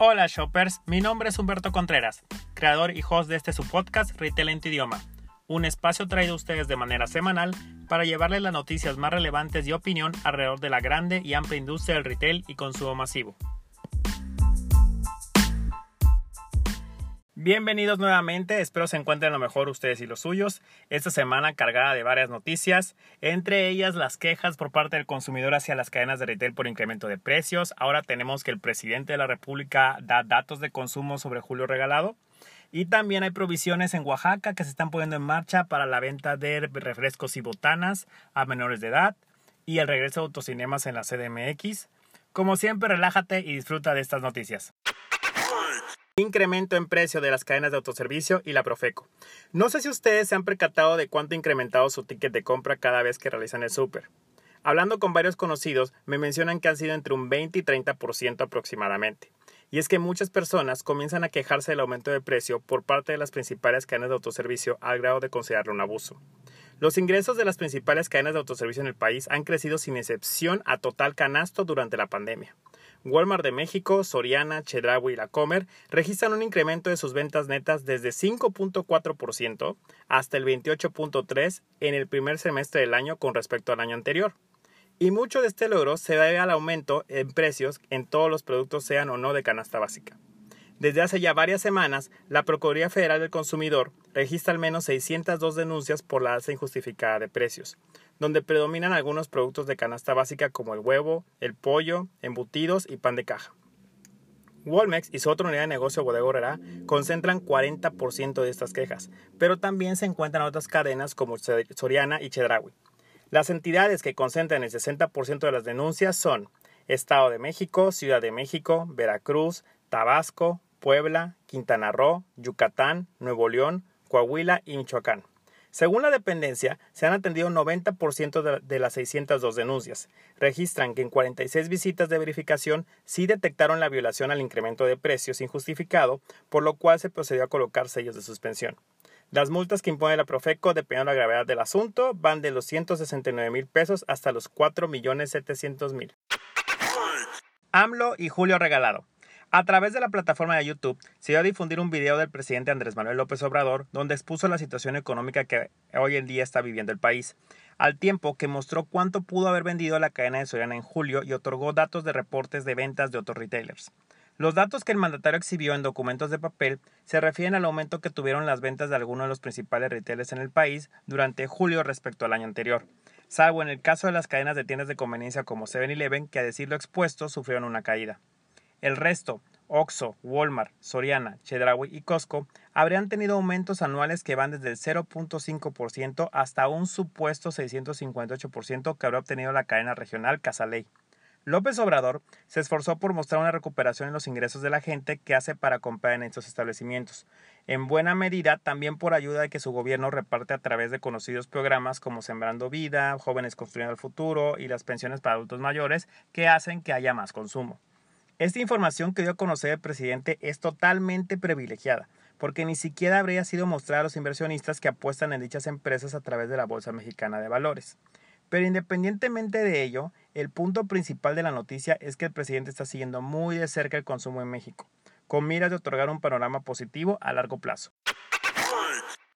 Hola shoppers, mi nombre es Humberto Contreras, creador y host de este su podcast Retail en tu idioma, un espacio traído a ustedes de manera semanal para llevarles las noticias más relevantes y opinión alrededor de la grande y amplia industria del retail y consumo masivo. Bienvenidos nuevamente, espero se encuentren lo mejor ustedes y los suyos. Esta semana cargada de varias noticias, entre ellas las quejas por parte del consumidor hacia las cadenas de retail por incremento de precios. Ahora tenemos que el presidente de la República da datos de consumo sobre julio regalado. Y también hay provisiones en Oaxaca que se están poniendo en marcha para la venta de refrescos y botanas a menores de edad y el regreso de autocinemas en la CDMX. Como siempre, relájate y disfruta de estas noticias incremento en precio de las cadenas de autoservicio y la Profeco. No sé si ustedes se han percatado de cuánto ha incrementado su ticket de compra cada vez que realizan el súper. Hablando con varios conocidos, me mencionan que han sido entre un 20 y 30% aproximadamente. Y es que muchas personas comienzan a quejarse del aumento de precio por parte de las principales cadenas de autoservicio al grado de considerarlo un abuso. Los ingresos de las principales cadenas de autoservicio en el país han crecido sin excepción a total canasto durante la pandemia. Walmart de México, Soriana, Chedraui y La Comer registran un incremento de sus ventas netas desde 5.4% hasta el 28.3% en el primer semestre del año con respecto al año anterior. Y mucho de este logro se debe al aumento en precios en todos los productos sean o no de canasta básica. Desde hace ya varias semanas, la Procuraduría Federal del Consumidor registra al menos 602 denuncias por la alza injustificada de precios, donde predominan algunos productos de canasta básica como el huevo, el pollo, embutidos y pan de caja. Walmex y su otra unidad de negocio Bodega concentran 40% de estas quejas, pero también se encuentran otras cadenas como Soriana y Chedraui. Las entidades que concentran el 60% de las denuncias son Estado de México, Ciudad de México, Veracruz, Tabasco, Puebla, Quintana Roo, Yucatán, Nuevo León, Coahuila y Michoacán. Según la dependencia, se han atendido 90% de las 602 denuncias. Registran que en 46 visitas de verificación sí detectaron la violación al incremento de precios injustificado, por lo cual se procedió a colocar sellos de suspensión. Las multas que impone la Profeco, dependiendo de la gravedad del asunto, van de los 169 mil pesos hasta los 4 millones 700 mil. AMLO y Julio Regalado. A través de la plataforma de YouTube se dio a difundir un video del presidente Andrés Manuel López Obrador donde expuso la situación económica que hoy en día está viviendo el país, al tiempo que mostró cuánto pudo haber vendido la cadena de Soriana en julio y otorgó datos de reportes de ventas de otros retailers. Los datos que el mandatario exhibió en documentos de papel se refieren al aumento que tuvieron las ventas de algunos de los principales retailers en el país durante julio respecto al año anterior, salvo en el caso de las cadenas de tiendas de conveniencia como 7-Eleven que a decirlo expuesto sufrieron una caída. El resto, Oxxo, Walmart, Soriana, Chedraui y Costco, habrían tenido aumentos anuales que van desde el 0.5% hasta un supuesto 658% que habrá obtenido la cadena regional Casaley. López Obrador se esforzó por mostrar una recuperación en los ingresos de la gente que hace para comprar en estos establecimientos, en buena medida también por ayuda de que su gobierno reparte a través de conocidos programas como Sembrando Vida, Jóvenes Construyendo el Futuro y las pensiones para adultos mayores que hacen que haya más consumo. Esta información que dio a conocer el presidente es totalmente privilegiada, porque ni siquiera habría sido mostrada a los inversionistas que apuestan en dichas empresas a través de la Bolsa Mexicana de Valores. Pero independientemente de ello, el punto principal de la noticia es que el presidente está siguiendo muy de cerca el consumo en México, con miras de otorgar un panorama positivo a largo plazo.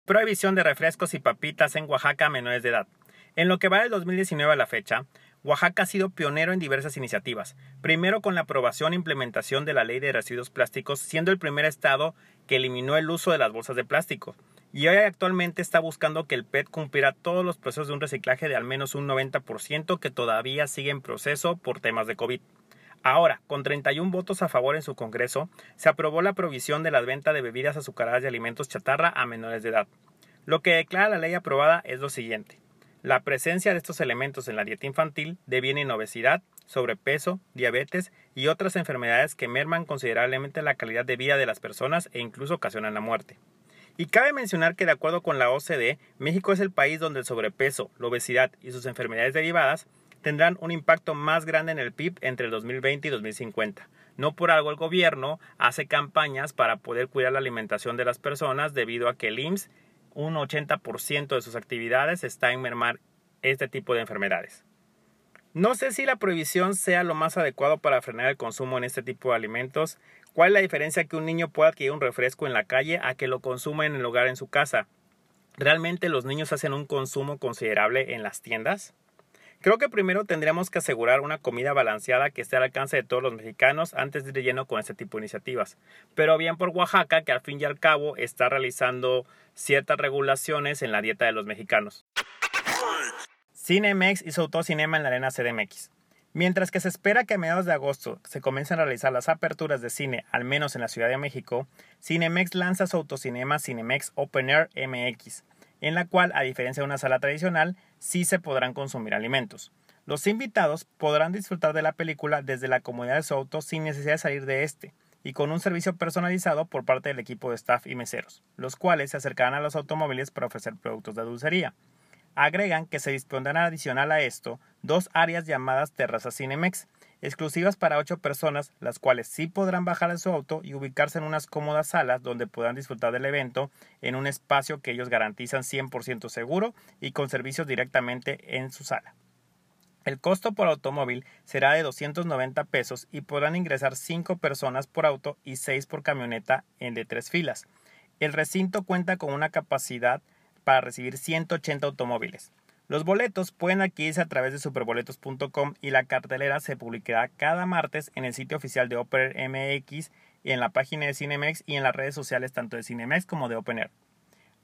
Prohibición de refrescos y papitas en Oaxaca a menores de edad. En lo que va del 2019 a la fecha, Oaxaca ha sido pionero en diversas iniciativas, primero con la aprobación e implementación de la Ley de Residuos Plásticos, siendo el primer estado que eliminó el uso de las bolsas de plástico, y hoy actualmente está buscando que el PET cumpliera todos los procesos de un reciclaje de al menos un 90% que todavía sigue en proceso por temas de COVID. Ahora, con 31 votos a favor en su Congreso, se aprobó la provisión de la venta de bebidas azucaradas y alimentos chatarra a menores de edad. Lo que declara la ley aprobada es lo siguiente. La presencia de estos elementos en la dieta infantil deviene en obesidad, sobrepeso, diabetes y otras enfermedades que merman considerablemente la calidad de vida de las personas e incluso ocasionan la muerte. Y cabe mencionar que de acuerdo con la OCDE, México es el país donde el sobrepeso, la obesidad y sus enfermedades derivadas tendrán un impacto más grande en el PIB entre el 2020 y 2050. No por algo el gobierno hace campañas para poder cuidar la alimentación de las personas debido a que el IMSS un 80% de sus actividades está en mermar este tipo de enfermedades. No sé si la prohibición sea lo más adecuado para frenar el consumo en este tipo de alimentos ¿Cuál es la diferencia que un niño pueda adquirir un refresco en la calle a que lo consuma en el hogar en su casa? ¿Realmente los niños hacen un consumo considerable en las tiendas? Creo que primero tendríamos que asegurar una comida balanceada que esté al alcance de todos los mexicanos antes de ir lleno con este tipo de iniciativas. Pero bien por Oaxaca, que al fin y al cabo está realizando ciertas regulaciones en la dieta de los mexicanos. Cinemex hizo autocinema en la arena CDMX. Mientras que se espera que a mediados de agosto se comiencen a realizar las aperturas de cine, al menos en la Ciudad de México, Cinemex lanza su autocinema Cinemex Open Air MX, en la cual, a diferencia de una sala tradicional, sí se podrán consumir alimentos. Los invitados podrán disfrutar de la película desde la comodidad de su auto sin necesidad de salir de este, y con un servicio personalizado por parte del equipo de staff y meseros, los cuales se acercarán a los automóviles para ofrecer productos de dulcería. Agregan que se dispondrán adicional a esto dos áreas llamadas terrazas Cinemex, exclusivas para ocho personas, las cuales sí podrán bajar de su auto y ubicarse en unas cómodas salas donde puedan disfrutar del evento en un espacio que ellos garantizan 100% seguro y con servicios directamente en su sala. El costo por automóvil será de 290 pesos y podrán ingresar 5 personas por auto y 6 por camioneta en de tres filas. El recinto cuenta con una capacidad para recibir 180 automóviles. Los boletos pueden adquirirse a través de superboletos.com y la cartelera se publicará cada martes en el sitio oficial de Open MX y en la página de Cinemex y en las redes sociales tanto de Cinemex como de Open Air.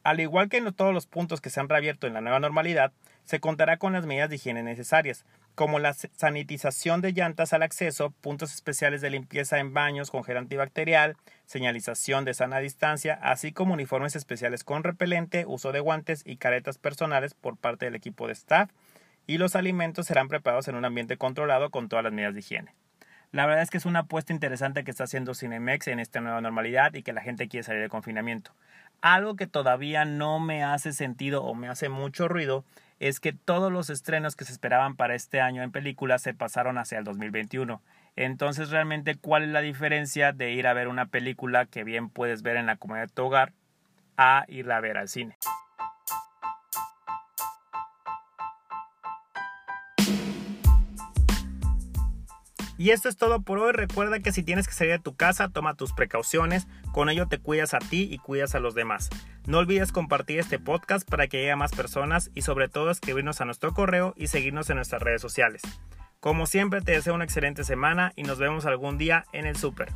Al igual que en todos los puntos que se han reabierto en la nueva normalidad, se contará con las medidas de higiene necesarias, como la sanitización de llantas al acceso, puntos especiales de limpieza en baños con gel antibacterial, señalización de sana distancia, así como uniformes especiales con repelente, uso de guantes y caretas personales por parte del equipo de staff, y los alimentos serán preparados en un ambiente controlado con todas las medidas de higiene. La verdad es que es una apuesta interesante que está haciendo Cinemex en esta nueva normalidad y que la gente quiere salir de confinamiento. Algo que todavía no me hace sentido o me hace mucho ruido es que todos los estrenos que se esperaban para este año en películas se pasaron hacia el 2021. Entonces, realmente, ¿cuál es la diferencia de ir a ver una película que bien puedes ver en la comunidad de tu hogar a irla a ver al cine? Y esto es todo por hoy. Recuerda que si tienes que salir de tu casa, toma tus precauciones. Con ello te cuidas a ti y cuidas a los demás. No olvides compartir este podcast para que llegue a más personas y sobre todo escribirnos a nuestro correo y seguirnos en nuestras redes sociales. Como siempre te deseo una excelente semana y nos vemos algún día en el super.